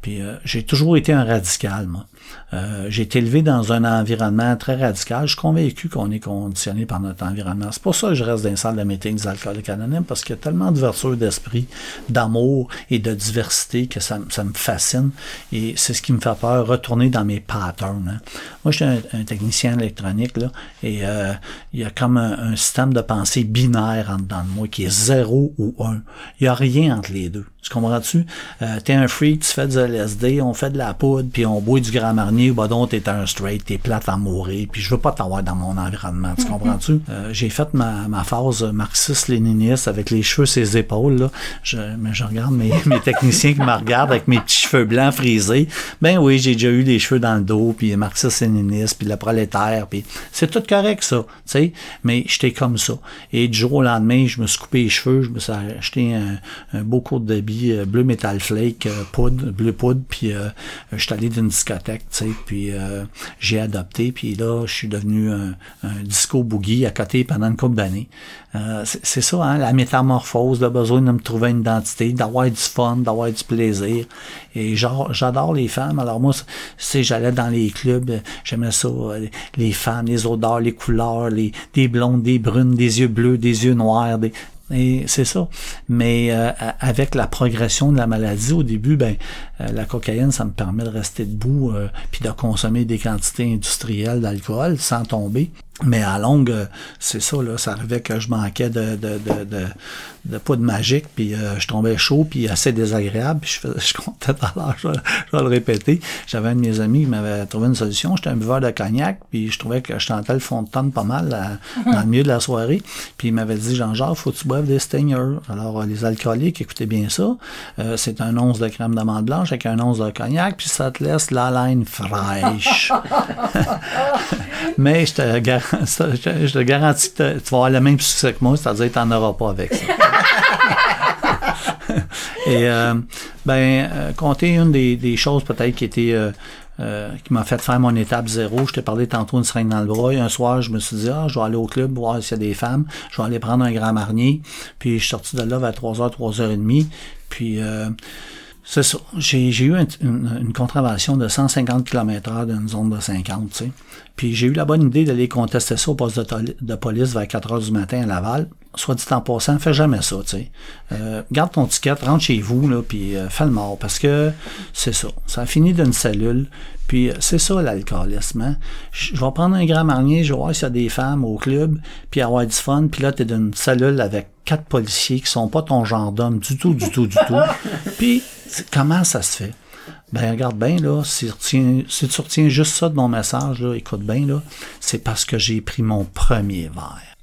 Puis j'ai toujours été un radical, moi. Euh, j'ai été élevé dans un environnement très radical. Je suis convaincu qu'on est conditionné par notre environnement. C'est pour ça que je reste dans les salles de meeting des alcooliques anonymes, parce qu'il y a tellement d'ouverture d'esprit, d'amour et de diversité que ça, me fascine. Et c'est ce qui me fait peur, retourner dans mes patterns. Hein. Moi, je suis un, technicien électronique, là, et euh, il y a comme un, système de pensée binaire en dedans de moi, qui est zéro ou un. Il n'y a rien entre les deux. Tu comprends-tu? Euh, t'es un freak, tu fais du LSD, on fait de la poudre, puis on boit du Grand Marnier, bah donc t'es un straight, t'es plate à mourir, puis je veux pas t'avoir dans mon environnement, tu comprends-tu? Euh, j'ai fait ma, ma phase marxiste-léniniste avec les cheveux ses épaules, là. Je, mais je regarde mes, mes techniciens qui me regardent avec mes petits cheveux blancs frisés. Ben oui, j'ai déjà eu les cheveux dans le dos, puis marxiste-léniniste, puis le prolétaire, puis c'est tout correct, ça, tu sais, mais j'étais comme ça. Et du jour au lendemain, je me suis coupé les cheveux, je me suis acheté un, un beau court de euh, bleu Metal Flake, euh, poudre, bleu poudre, puis euh, je suis allé d'une discothèque, tu sais, puis j'ai adopté, puis là, je suis devenu un, disco boogie à côté pendant une couple d'années. c'est ça, hein, la métamorphose, le besoin de me trouver une identité, d'avoir du fun, d'avoir du plaisir. Et j'adore les femmes. Alors moi, c'est j'allais dans les clubs, j'aimais ça, les femmes, les odeurs, les couleurs, les des blondes, des brunes, des yeux bleus, des yeux noirs, des, et c'est ça. Mais euh, avec la progression de la maladie, au début, ben euh, la cocaïne, ça me permet de rester debout euh, puis de consommer des quantités industrielles d'alcool sans tomber. Mais à longue, c'est ça, là, ça arrivait que je manquais de, de, de, de, de poudre magique, puis je tombais chaud, puis assez désagréable, puis je, je comptais tout à l'heure, je, vais le répéter. J'avais un de mes amis qui m'avait trouvé une solution, j'étais un buveur de cognac, puis je trouvais que je tentais le fond de tonne pas mal dans le milieu de la soirée, puis il m'avait dit, Jean-Jacques, faut que tu boives des stingers. Alors, les alcooliques, écoutez bien ça, c'est un once de crème d'amande blanche, avec un once de cognac, puis ça te laisse la laine fraîche. Mais je te, garantis que tu vas avoir le même succès que moi, c'est-à-dire que tu n'en auras pas avec ça. Et euh, ben, euh, compter une des, choses peut-être qui était euh, qui m'a fait faire mon étape zéro. Je t'ai parlé tantôt une seringue dans le bras. un soir, je me suis dit, ah, je vais aller au club voir s'il y a des femmes. Je vais aller prendre un grand marnier. Puis je suis sorti de là vers 3h, 3h30. Puis c'est ça. J'ai, eu une, contravention de 150 km h d'une zone de 50, tu sais. Puis j'ai eu la bonne idée d'aller contester ça au poste de, police vers 4 heures du matin à Laval. Soit dit en passant, fais jamais ça, tu sais. Euh, garde ton ticket, rentre chez vous, là, puis euh, fais le mort, parce que c'est ça. Ça a fini d'une cellule, puis euh, c'est ça l'alcoolisme. Hein? Je vais prendre un grand marnier, je vais voir s'il y a des femmes au club, puis avoir du fun, puis là, t'es d'une cellule avec quatre policiers qui sont pas ton genre d'homme du tout, du tout, du tout. Puis, comment ça se fait? Ben, regarde bien, là, si, tu retiens juste ça de mon message, là, écoute bien, là, c'est parce que j'ai pris mon premier verre.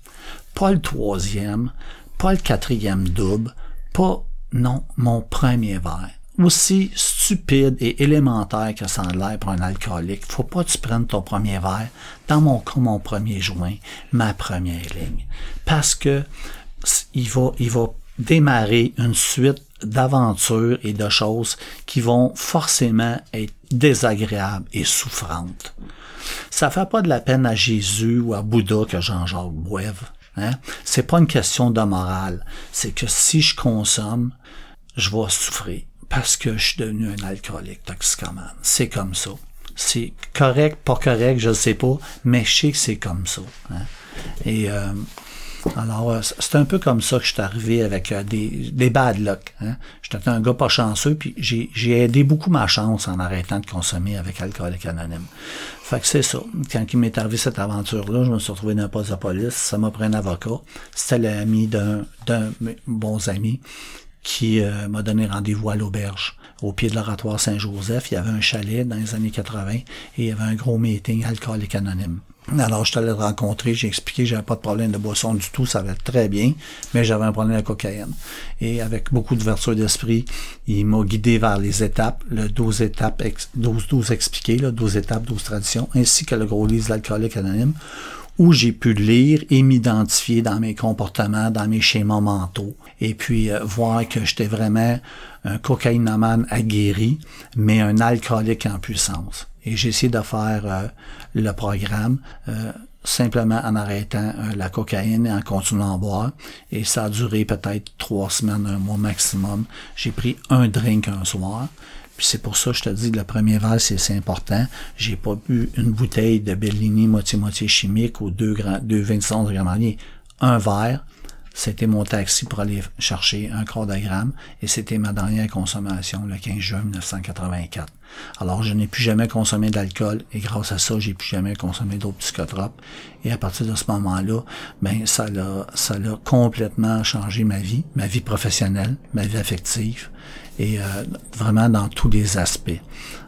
Pas le troisième, pas le quatrième double, pas, non, mon premier verre. Aussi stupide et élémentaire que ça a l'air pour un alcoolique, faut pas que tu prennes ton premier verre, dans mon cas, mon premier joint, ma première ligne. Parce que il va, il va démarrer une suite d'aventures et de choses qui vont forcément être désagréables et souffrantes. Ça fait pas de la peine à Jésus ou à Bouddha que Jean-Jacques boive. Hein? C'est pas une question de morale. C'est que si je consomme, je vais souffrir parce que je suis devenu un alcoolique toxicomane. C'est comme ça. C'est correct, pas correct, je sais pas, mais je sais que c'est comme ça. Hein? Et euh, alors, euh, c'est un peu comme ça que je suis arrivé avec euh, des, des bad luck. Hein? J'étais un gars pas chanceux, puis j'ai aidé beaucoup ma chance en arrêtant de consommer avec Alcoolique Anonyme. Fait que c'est ça. Quand il m'est arrivé cette aventure-là, je me suis retrouvé dans un poste de police. Ça m'a pris un avocat. C'était l'ami d'un d'un bons amis qui euh, m'a donné rendez-vous à l'auberge au pied de l'oratoire Saint-Joseph. Il y avait un chalet dans les années 80 et il y avait un gros meeting alcoolique anonyme. Alors, je suis allé le rencontrer, j'ai expliqué que j'avais pas de problème de boisson du tout, ça va très bien, mais j'avais un problème de cocaïne. Et avec beaucoup d'ouverture d'esprit, il m'a guidé vers les étapes, le 12 étapes, 12, 12 expliqué, là, 12 étapes, 12 traditions, ainsi que le gros livre l'alcoolique anonyme, où j'ai pu lire et m'identifier dans mes comportements, dans mes schémas mentaux, et puis euh, voir que j'étais vraiment un cocaïnomane aguerri, mais un alcoolique en puissance. Et j'ai essayé de faire euh, le programme euh, simplement en arrêtant la cocaïne et en continuant à boire. Et ça a duré peut-être trois semaines, un mois maximum. J'ai pris un drink un soir c'est pour ça que je te dis, le premier verre, c'est important. J'ai pas bu une bouteille de Bellini moitié-moitié chimique ou deux, grands, deux 25 de. Un verre, c'était mon taxi pour aller chercher un quart gramme et c'était ma dernière consommation le 15 juin 1984. Alors, je n'ai plus jamais consommé d'alcool et grâce à ça, j'ai plus jamais consommé d'autres psychotropes. Et à partir de ce moment-là, ben, ça l'a, ça l'a complètement changé ma vie, ma vie professionnelle, ma vie affective et euh, vraiment dans tous les aspects.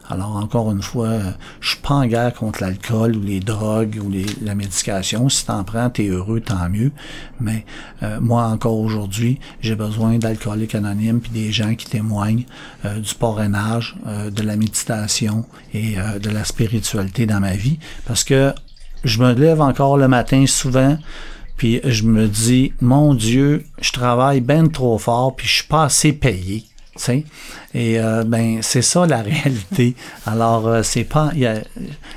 Alors encore une fois, euh, je suis pas en guerre contre l'alcool ou les drogues ou les, la médication. Si t'en prends, t'es heureux, tant mieux. Mais euh, moi encore aujourd'hui, j'ai besoin d'alcooliques anonymes puis des gens qui témoignent du parrainage, de la méditation et de la spiritualité dans ma vie, parce que je me lève encore le matin souvent. Puis je me dis, mon Dieu, je travaille bien trop fort, puis je suis pas assez payé. Et euh, ben c'est ça la réalité. Alors euh, c'est pas y a,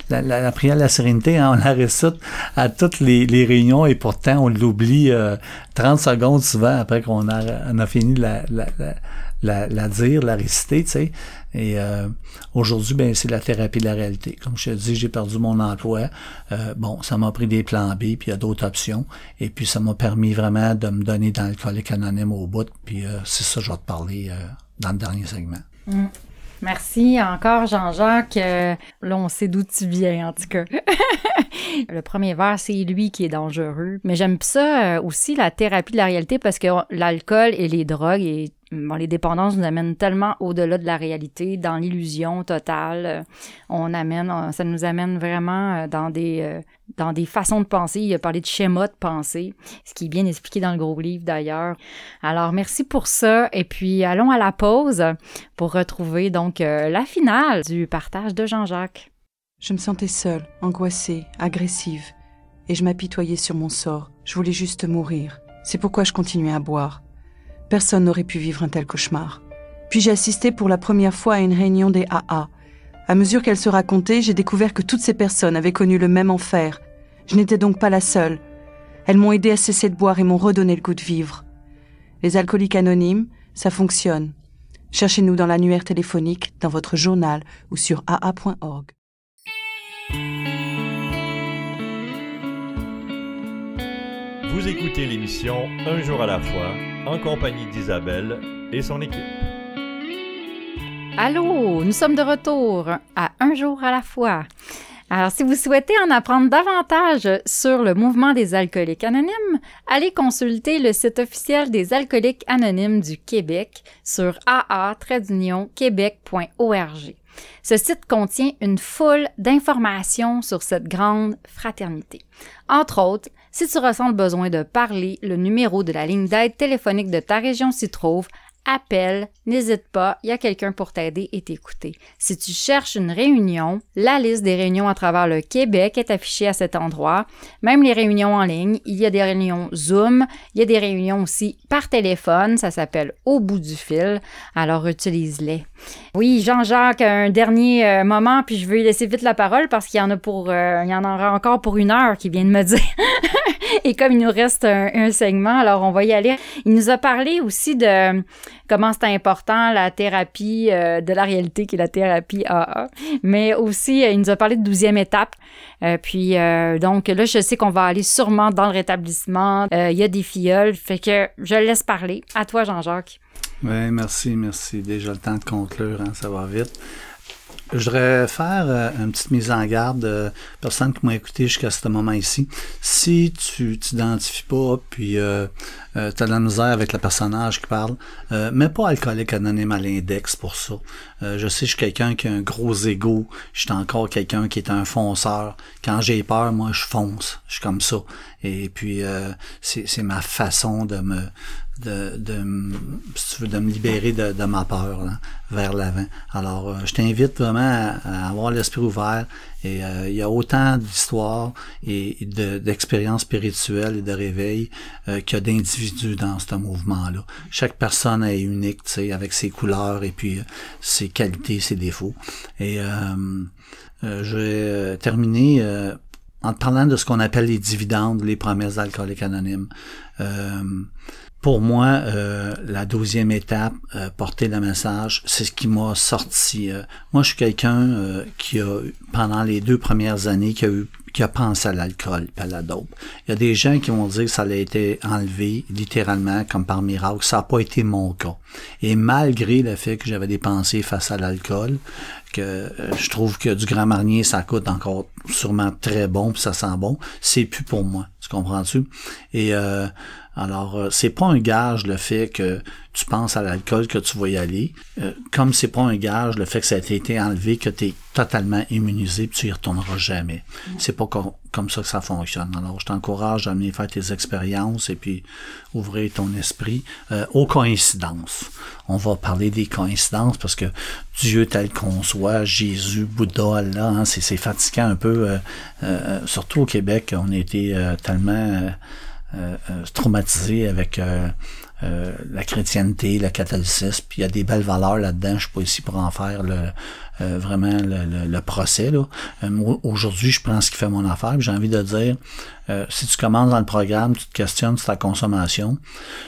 la, la, prière de la sérénité, hein, on la récite à toutes les, les, réunions et pourtant on l'oublie euh, 30 secondes souvent après qu'on a, on a fini la, la, la, la, dire, la réciter, tu sais. Et euh, aujourd'hui, ben c'est la thérapie de la réalité. Comme je te dis, j'ai perdu mon emploi. Euh, bon, ça m'a pris des plans B, puis il y a d'autres options. Et puis ça m'a permis vraiment de me donner dans le collègue anonyme au bout. Puis c'est ça je vais te parler dans le dernier segment. Mm. Merci encore, Jean-Jacques. Euh, là, on sait d'où tu viens, en tout cas. le premier verre, c'est lui qui est dangereux. Mais j'aime ça euh, aussi, la thérapie de la réalité, parce que l'alcool et les drogues et Bon, les dépendances nous amènent tellement au-delà de la réalité, dans l'illusion totale. On amène, ça nous amène vraiment euh, dans des, euh, dans des façons de penser. Il a parlé de schéma de pensée, ce qui est bien expliqué dans le gros livre d'ailleurs. Alors, merci pour ça. Et puis, allons à la pause pour retrouver donc euh, la finale du partage de Jean-Jacques. Je me sentais seule, angoissée, agressive, et je m'apitoyais sur mon sort. Je voulais juste mourir. C'est pourquoi je continuais à boire. Personne n'aurait pu vivre un tel cauchemar. Puis j'ai assisté pour la première fois à une réunion des AA. À mesure qu'elle se racontait, j'ai découvert que toutes ces personnes avaient connu le même enfer. Je n'étais donc pas la seule. Elles m'ont aidé à cesser de boire et m'ont redonné le goût de vivre. Les alcooliques anonymes, ça fonctionne. Cherchez-nous dans l'annuaire téléphonique, dans votre journal ou sur aa.org. Vous écoutez l'émission Un jour à la fois en compagnie d'Isabelle et son équipe. Allô, nous sommes de retour à Un jour à la fois. Alors, si vous souhaitez en apprendre davantage sur le mouvement des alcooliques anonymes, allez consulter le site officiel des alcooliques anonymes du Québec sur aa-québec.org. Ce site contient une foule d'informations sur cette grande fraternité. Entre autres, si tu ressens le besoin de parler, le numéro de la ligne d'aide téléphonique de ta région s'y trouve appelle, n'hésite pas, il y a quelqu'un pour t'aider et t'écouter. Si tu cherches une réunion, la liste des réunions à travers le Québec est affichée à cet endroit. Même les réunions en ligne, il y a des réunions Zoom, il y a des réunions aussi par téléphone, ça s'appelle Au bout du fil, alors utilise-les. Oui, Jean-Jacques, un dernier euh, moment, puis je veux laisser vite la parole parce qu'il y en a pour, euh, il y en aura encore pour une heure qui vient de me dire. et comme il nous reste un segment, alors on va y aller. Il nous a parlé aussi de comment c'est important la thérapie euh, de la réalité qui est la thérapie AA. Mais aussi, euh, il nous a parlé de douzième étape. Euh, puis donc là, je sais qu'on va aller sûrement dans le rétablissement. Il y a des filleuls, fait que je laisse parler. À toi, Jean-Jacques. Oui, merci, merci. Déjà le temps de conclure, hein, ça va vite. Je voudrais faire euh, une petite mise en garde de personnes qui m'ont écouté jusqu'à ce moment ici. Si tu t'identifies pas, puis euh, euh, tu de la misère avec le personnage qui parle, euh, mets pas alcoolique anonyme à l'index pour ça. je sais, je suis quelqu'un qui a un gros ego. Je suis encore quelqu'un qui est un fonceur. Quand j'ai peur, moi, je fonce. Je suis comme ça. Et puis, c'est ma façon de me de, de, si tu veux, de me libérer de, de ma peur là, vers l'avant. Alors, euh, je t'invite vraiment à, avoir l'esprit ouvert. Et euh, il y a autant d'histoires et d'expériences spirituelles et de réveil euh, qu'il y a d'individus dans ce mouvement-là. Chaque personne est unique, tu sais, avec ses couleurs et puis ses qualités, ses défauts. Et je vais terminer en te parlant de ce qu'on appelle les dividendes, les promesses d'alcooliques anonymes. Euh, pour moi, euh, la douzième étape, euh, porter le message, c'est ce qui m'a sorti. Euh. moi, je suis quelqu'un euh, qui a, pendant les deux premières années, qui a, eu, qui a pensé à l'alcool et à la dope. Il y a des gens qui vont dire que ça a été enlevé littéralement, comme par miracle. Ça n'a pas été mon cas. Et malgré le fait que j'avais des pensées face à l'alcool, que je trouve que du Grand Marnier, ça coûte encore sûrement très bon, puis ça sent bon, c'est plus pour moi. Tu comprends-tu? Et alors, euh, c'est pas un gage le fait que tu penses à l'alcool que tu vas y aller, euh, comme c'est pas un gage le fait que ça a été enlevé, que tu es totalement immunisé, puis tu y retourneras jamais. C'est pas comme ça que ça fonctionne. Alors, je t'encourage à venir faire tes expériences et puis ouvrir ton esprit euh, aux coïncidences. On va parler des coïncidences parce que Dieu tel qu'on soit, Jésus, Bouddha, là, hein, c'est fatigant un peu, surtout au Québec, on a été tellement traumatisé avec euh, la chrétienté, le catholicisme, puis il y a des belles valeurs là-dedans. Je suis pas ici pour en faire le, vraiment le, le, procès. Là. Aujourd'hui, je prends ce qui fait mon affaire. J'ai envie de dire, si tu commences dans le programme, tu te questionnes sur ta consommation,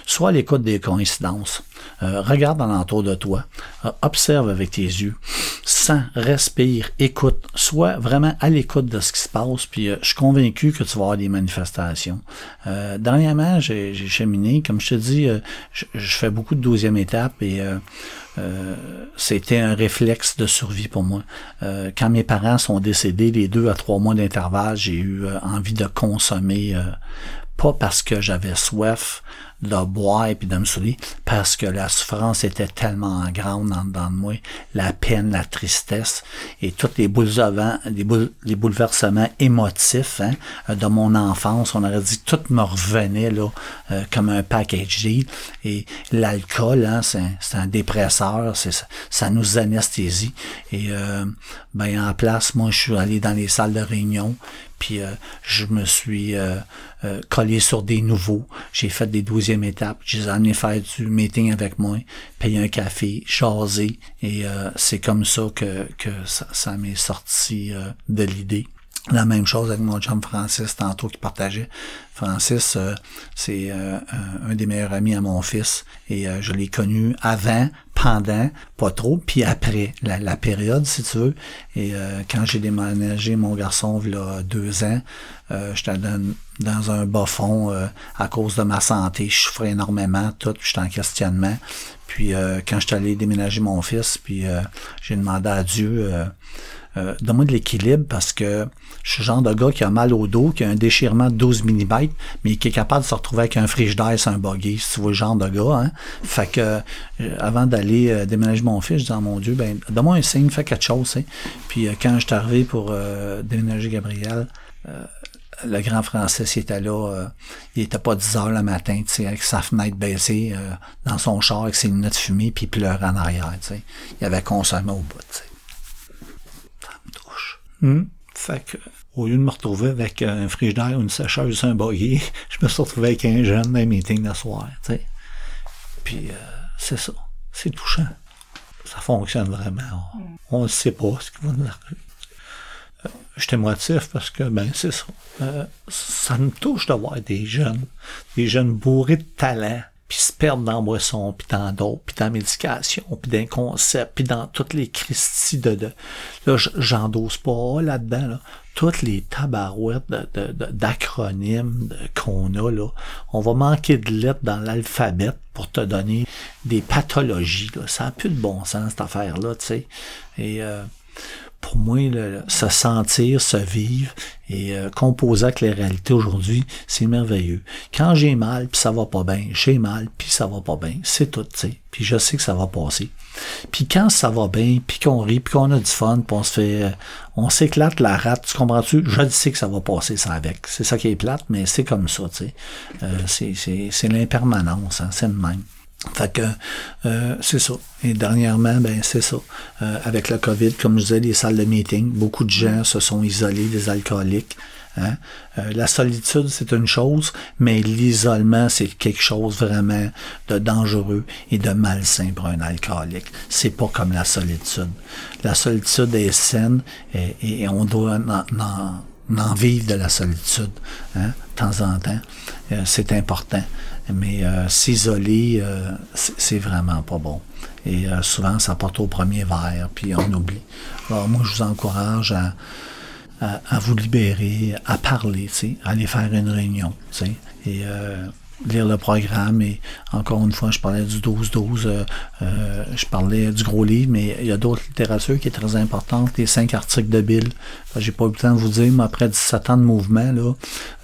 soit à l'écoute des coïncidences. Euh, regarde alentour de toi, euh, observe avec tes yeux, sens, respire, écoute, sois vraiment à l'écoute de ce qui se passe, puis euh, je suis convaincu que tu vas avoir des manifestations. dernièrement, j'ai cheminé, comme je te dis, je, fais beaucoup de douzième étape et c'était un réflexe de survie pour moi. quand mes parents sont décédés, les deux à trois mois d'intervalle, j'ai eu envie de consommer, pas parce que j'avais soif, de boire et de me saouler parce que la souffrance était tellement grande en dedans de moi, la peine, la tristesse et tous les bouleversements, les, les bouleversements émotifs hein, de mon enfance. On aurait dit tout me revenait là euh, comme un package et l'alcool, hein, c'est un, dépresseur, c'est ça nous anesthésie et euh, ben en place, moi je suis allé dans les salles de réunion puis euh, je me suis euh, euh, collé sur des nouveaux. J'ai fait des douzièmes étapes. J'ai amené faire du meeting avec moi, payer un café, jaser. Et c'est comme ça que, que ça, ça m'est sorti de l'idée. La même chose avec mon chum Francis tantôt qui partageait. Francis, euh, c'est euh, un des meilleurs amis à mon fils et euh, je l'ai connu avant, pendant, pas trop, puis après la, période, si tu veux. Et quand j'ai déménagé mon garçon il y a deux ans, j'étais dans, dans un bas fond à cause de ma santé. Je souffrais énormément, tout, j'étais en questionnement. Puis quand j'étais allé déménager mon fils, puis j'ai demandé à Dieu euh, donne-moi de l'équilibre parce que je suis le genre de gars qui a mal au dos, qui a un déchirement de 12 mm, mais qui est capable de se retrouver avec un frigidaire sur un buggy, si tu vois le genre de gars. Hein? Fait que euh, avant d'aller euh, déménager mon fils, je disais, oh, mon Dieu, ben donne-moi un signe, fais quelque chose. Hein? Puis quand je suis arrivé pour déménager Gabriel, le grand français, était là, euh, il était pas 10 heures le matin, avec sa fenêtre baissée, euh, dans son char, avec ses lunettes fumées, puis il pleurait en arrière, tu sais. Il avait consommé au bout, Hmm. Fait que, au lieu de me retrouver avec un frigidaire ou une sécheuse, un buggy, je me suis retrouvé avec un jeune dans un meeting de soir, tu sais. Puis, c'est ça. C'est touchant. Ça fonctionne vraiment. On ne sait pas ce qui va nous arriver j'étais motif parce que, ben, c'est ça. Euh, ça me touche de voir des jeunes, des jeunes bourrés de talent, puis se perdre dans la boisson, puis dans d'autres, puis dans la médication, puis dans concepts, puis dans toutes les christies de... de là, j'endosse pas là-dedans, là. Toutes les tabarouettes d'acronymes qu'on a, là. On va manquer de lettres dans l'alphabet pour te donner des pathologies, là. Ça n'a plus de bon sens, cette affaire-là, tu sais. Et... Euh, pour moi, se sentir, se vivre et euh, composer avec les réalités aujourd'hui, c'est merveilleux. Quand j'ai mal, puis ça va pas bien, j'ai mal, puis ça va pas bien, c'est tout, tu sais. Puis je sais que ça va passer. Puis quand ça va bien, puis qu'on rit, puis qu'on a du fun, puis on se fait, euh, on s'éclate la rate, tu comprends-tu? Je sais que ça va passer ça avec. C'est ça qui est plate, mais c'est comme ça, tu sais. Euh, c'est l'impermanence, hein, c'est le même. Fait que euh, c'est ça. Et dernièrement, ben c'est ça. Euh, avec le COVID, comme je disais, les salles de meeting, beaucoup de gens se sont isolés, des alcooliques. Hein. Euh, la solitude, c'est une chose, mais l'isolement, c'est quelque chose vraiment de dangereux et de malsain pour un alcoolique. C'est pas comme la solitude. La solitude est saine et, on doit en, vivre de la solitude, hein, de temps en temps. c'est important. Mais euh, s'isoler, euh, c'est vraiment pas bon. Et euh, souvent, ça porte au premier verre, puis on oublie. Alors moi, je vous encourage à, vous libérer, à parler, à aller faire une réunion. Lire le programme et encore une fois, je parlais du 12-12, euh, euh, je parlais du gros livre, mais il y a d'autres littératures qui est très importante, les cinq articles de Bill. J'ai pas eu le temps de vous dire, mais après 17 ans de mouvement, là,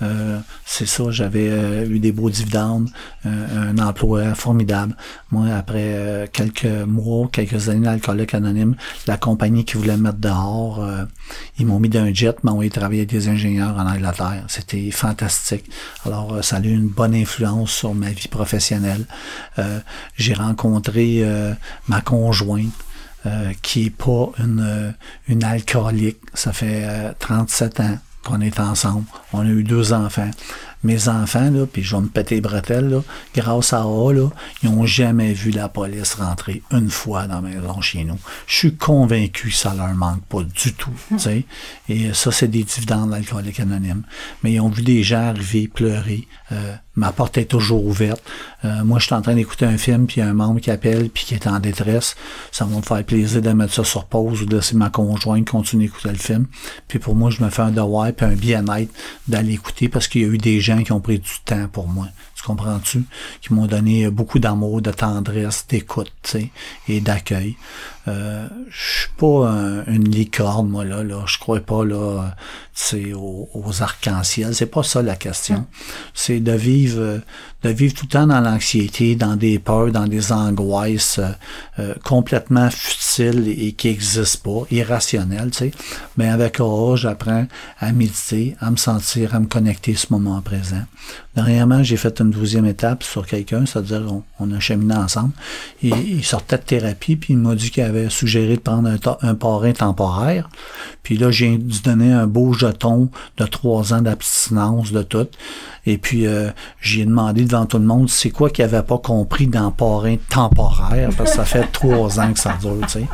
euh, c'est ça, j'avais eu des beaux dividendes, un emploi formidable. Moi, après quelques mois, quelques années d'alcoolique anonyme, la compagnie qui voulait me mettre dehors, ils m'ont mis d'un jet, m'ont envoyé travailler avec des ingénieurs en Angleterre. C'était fantastique. Alors, ça a eu une bonne influence sur ma vie professionnelle. Euh, j'ai rencontré euh, ma conjointe. Euh, qui est pas une, alcoolique. Ça fait 37 ans qu'on est ensemble. On a eu deux enfants mes enfants, là, puis je vais me péter les bretelles, grâce à eux, ils n'ont jamais vu la police rentrer une fois dans la maison chez nous. Je suis convaincu que ça leur manque pas du tout. Et ça, c'est des dividendes d'alcoolique anonyme. Mais ils ont vu des gens arriver, pleurer. Euh, ma porte est toujours ouverte. Euh, moi, je suis en train d'écouter un film, puis il un membre qui appelle, puis qui est en détresse. Ça va me faire plaisir de mettre ça sur pause ou de laisser ma conjointe continuer d'écouter le film. Puis pour moi, je me fais un devoir, puis un bien-être d'aller écouter parce qu'il y a eu des gens qui ont pris du temps pour moi. Tu comprends-tu? Qui m'ont donné beaucoup d'amour, de tendresse, d'écoute, et d'accueil. Euh, je suis pas une licorne, moi, là, là. Je crois pas, là, aux, aux arcs-en-ciel. C'est pas ça la question. Hum. C'est de vivre, de vivre tout le temps dans l'anxiété, dans des peurs, dans des angoisses euh, euh, complètement futiles et, qui n'existent pas, irrationnelles, tu sais. Mais avec âge, j'apprends à méditer, à me sentir, à me connecter à ce moment présent. Dernièrement, j'ai fait une douzième étape sur quelqu'un, c'est-à-dire on, a cheminé ensemble. Il sortait de thérapie, puis il m'a dit qu'il avait suggéré de prendre un, un parrain temporaire. Puis là, j'ai dû donner un beau jeton de trois ans d'abstinence de tout. Et puis, euh, j'ai demandé devant tout le monde, c'est quoi qu'il avait pas compris dans parrain temporaire, parce que ça fait trois ans que ça dure, tu sais.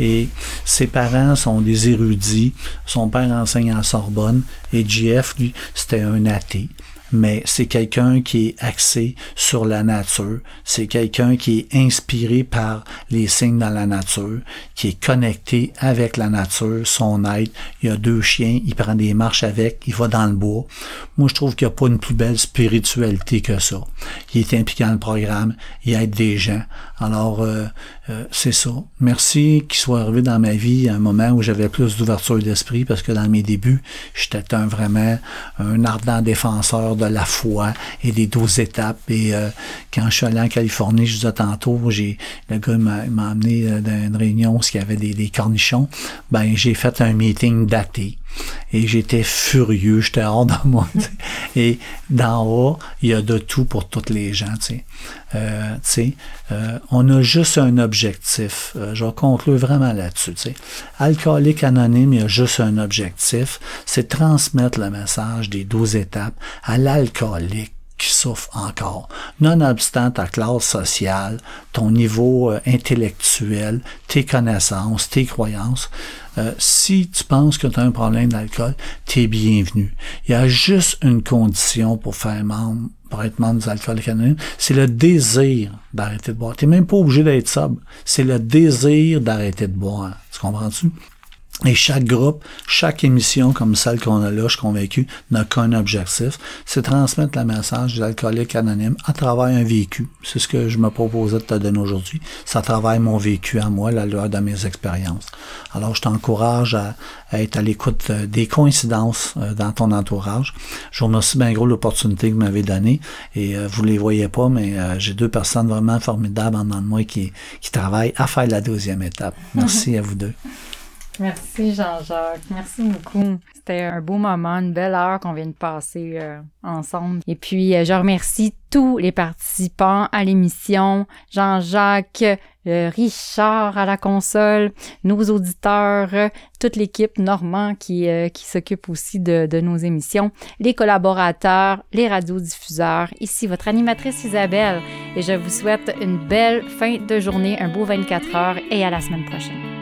Et ses parents sont des érudits. Son père enseigne à Sorbonne. Et JF, lui, c'était un athée mais c'est quelqu'un qui est axé sur la nature, c'est quelqu'un qui est inspiré par les signes dans la nature, qui est connecté avec la nature, son être. Il y a deux chiens, il prend des marches avec, il va dans le bois. Moi, je trouve qu'il n'y a pas une plus belle spiritualité que ça. Il est impliqué dans le programme, il aide des gens. Alors, euh, euh, c'est ça. Merci qu'il soit arrivé dans ma vie à un moment où j'avais plus d'ouverture d'esprit parce que dans mes débuts, j'étais un vraiment un ardent défenseur de la foi et des douze étapes. Et euh, quand je suis allé en Californie, je disais tantôt, j'ai le gars m'a amené dans une réunion où il y avait des, des cornichons. Ben, j'ai fait un meeting daté. Et j'étais furieux, j'étais hors de moi. Et d'en haut, il y a de tout pour toutes les gens. Euh, euh, on a juste un objectif. Euh, je vais conclure vraiment là-dessus. Alcoolique anonyme, il y a juste un objectif, c'est transmettre le message des douze étapes à l'alcoolique qui souffre encore. Nonobstant ta classe sociale, ton niveau euh, intellectuel, tes connaissances, tes croyances, euh, si tu penses que tu as un problème d'alcool, tu es bienvenu. Il y a juste une condition pour faire membre, pour être membre des alcooliques anonymes, c'est le désir d'arrêter de boire. Tu n'es même pas obligé d'être sobre. C'est le désir d'arrêter de boire. Tu comprends-tu? Et chaque groupe, chaque émission comme celle qu'on a là, je suis convaincu, n'a qu'un objectif, c'est transmettre le message des alcooliques anonymes à travers un vécu. C'est ce que je me proposais de te donner aujourd'hui. Ça travaille mon vécu à moi, la loi de mes expériences. Alors, je t'encourage à, être à l'écoute euh, des coïncidences euh, dans ton entourage. Je vous remercie bien gros l'opportunité que vous m'avez donnée. Et euh, vous les voyez pas, mais j'ai deux personnes vraiment formidables en dedans de moi qui travaillent à faire la deuxième étape. Merci à vous deux. Merci Jean-Jacques. Merci beaucoup. C'était un beau moment, une belle heure qu'on vient de passer euh, ensemble. Et puis, euh, je remercie tous les participants à l'émission. Jean-Jacques, euh, Richard à la console, nos auditeurs, toute l'équipe Normand qui, qui s'occupe aussi de, de, nos émissions, les collaborateurs, les radiodiffuseurs. Ici, votre animatrice Isabelle. Et je vous souhaite une belle fin de journée, un beau 24 heures et à la semaine prochaine.